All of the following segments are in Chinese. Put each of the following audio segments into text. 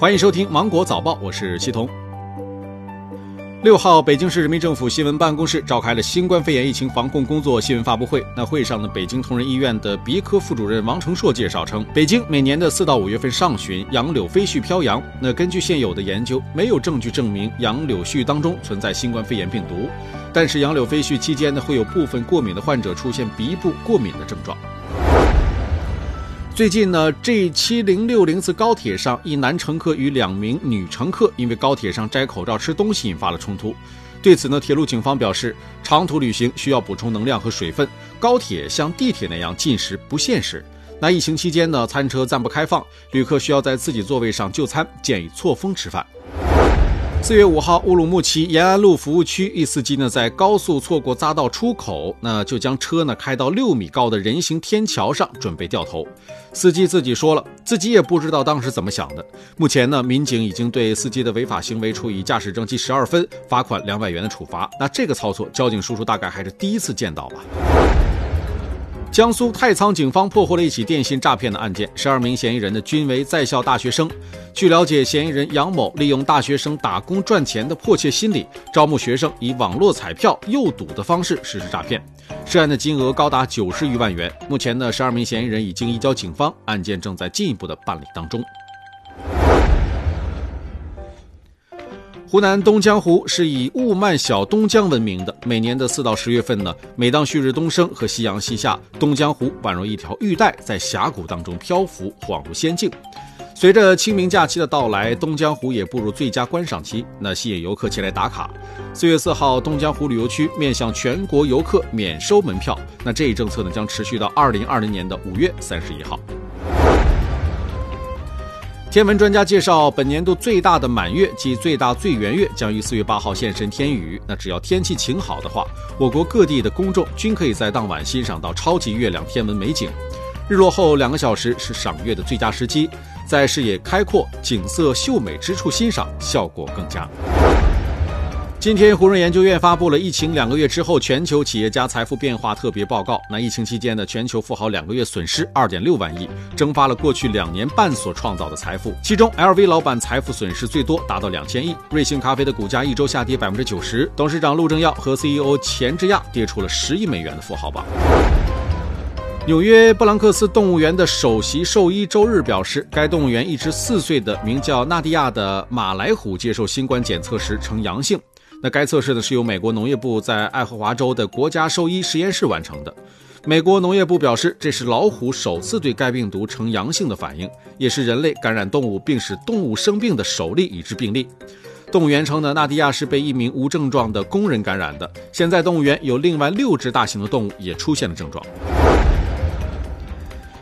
欢迎收听《芒果早报》，我是西彤。六号，北京市人民政府新闻办公室召开了新冠肺炎疫情防控工作新闻发布会。那会上呢，北京同仁医院的鼻科副主任王成硕介绍称，北京每年的四到五月份上旬，杨柳飞絮飘扬。那根据现有的研究，没有证据证明杨柳絮当中存在新冠肺炎病毒，但是杨柳飞絮期间呢，会有部分过敏的患者出现鼻部过敏的症状。最近呢，G 七零六零次高铁上，一男乘客与两名女乘客因为高铁上摘口罩吃东西引发了冲突。对此呢，铁路警方表示，长途旅行需要补充能量和水分，高铁像地铁那样进食不现实。那疫情期间呢，餐车暂不开放，旅客需要在自己座位上就餐，建议错峰吃饭。四月五号，乌鲁木齐延安路服务区一司机呢，在高速错过匝道出口，那就将车呢开到六米高的人行天桥上，准备掉头。司机自己说了，自己也不知道当时怎么想的。目前呢，民警已经对司机的违法行为处以驾驶证记十二分、罚款两百元的处罚。那这个操作，交警叔叔大概还是第一次见到吧。江苏太仓警方破获了一起电信诈骗的案件，十二名嫌疑人呢均为在校大学生。据了解，嫌疑人杨某利用大学生打工赚钱的迫切心理，招募学生以网络彩票诱赌的方式实施诈骗，涉案的金额高达九十余万元。目前呢，十二名嫌疑人已经移交警方，案件正在进一步的办理当中。湖南东江湖是以雾漫小东江闻名的。每年的四到十月份呢，每当旭日东升和夕阳西下，东江湖宛如一条玉带，在峡谷当中漂浮，恍如仙境。随着清明假期的到来，东江湖也步入最佳观赏期，那吸引游客前来打卡。四月四号，东江湖旅游区面向全国游客免收门票。那这一政策呢，将持续到二零二零年的五月三十一号。天文专家介绍，本年度最大的满月及最大最圆月将于四月八号现身天宇。那只要天气晴好的话，我国各地的公众均可以在当晚欣赏到超级月亮天文美景。日落后两个小时是赏月的最佳时机，在视野开阔、景色秀美之处欣赏，效果更佳。今天，胡润研究院发布了疫情两个月之后全球企业家财富变化特别报告。那疫情期间呢，全球富豪两个月损失二点六万亿，蒸发了过去两年半所创造的财富。其中，LV 老板财富损失最多，达到两千亿。瑞幸咖啡的股价一周下跌百分之九十，董事长陆正耀和 CEO 钱之亚跌出了十亿美元的富豪榜。纽约布朗克斯动物园的首席兽医周日表示，该动物园一只四岁的名叫纳迪亚的马来虎接受新冠检测时呈阳性。那该测试呢是由美国农业部在爱荷华州的国家兽医实验室完成的。美国农业部表示，这是老虎首次对该病毒呈阳性的反应，也是人类感染动物并使动物生病的首例已知病例。动物园称呢，纳迪亚是被一名无症状的工人感染的。现在动物园有另外六只大型的动物也出现了症状。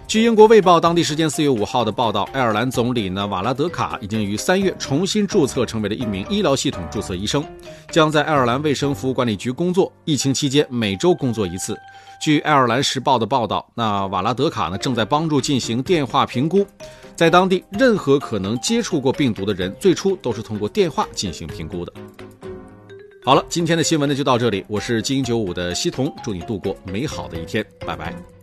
据英国卫报当地时间四月五号的报道，爱尔兰总理呢瓦拉德卡已经于三月重新注册成为了一名医疗系统注册医生，将在爱尔兰卫生服务管理局工作。疫情期间每周工作一次。据爱尔兰时报的报道，那瓦拉德卡呢正在帮助进行电话评估，在当地任何可能接触过病毒的人，最初都是通过电话进行评估的。好了，今天的新闻呢就到这里，我是金九五的西彤，祝你度过美好的一天，拜拜。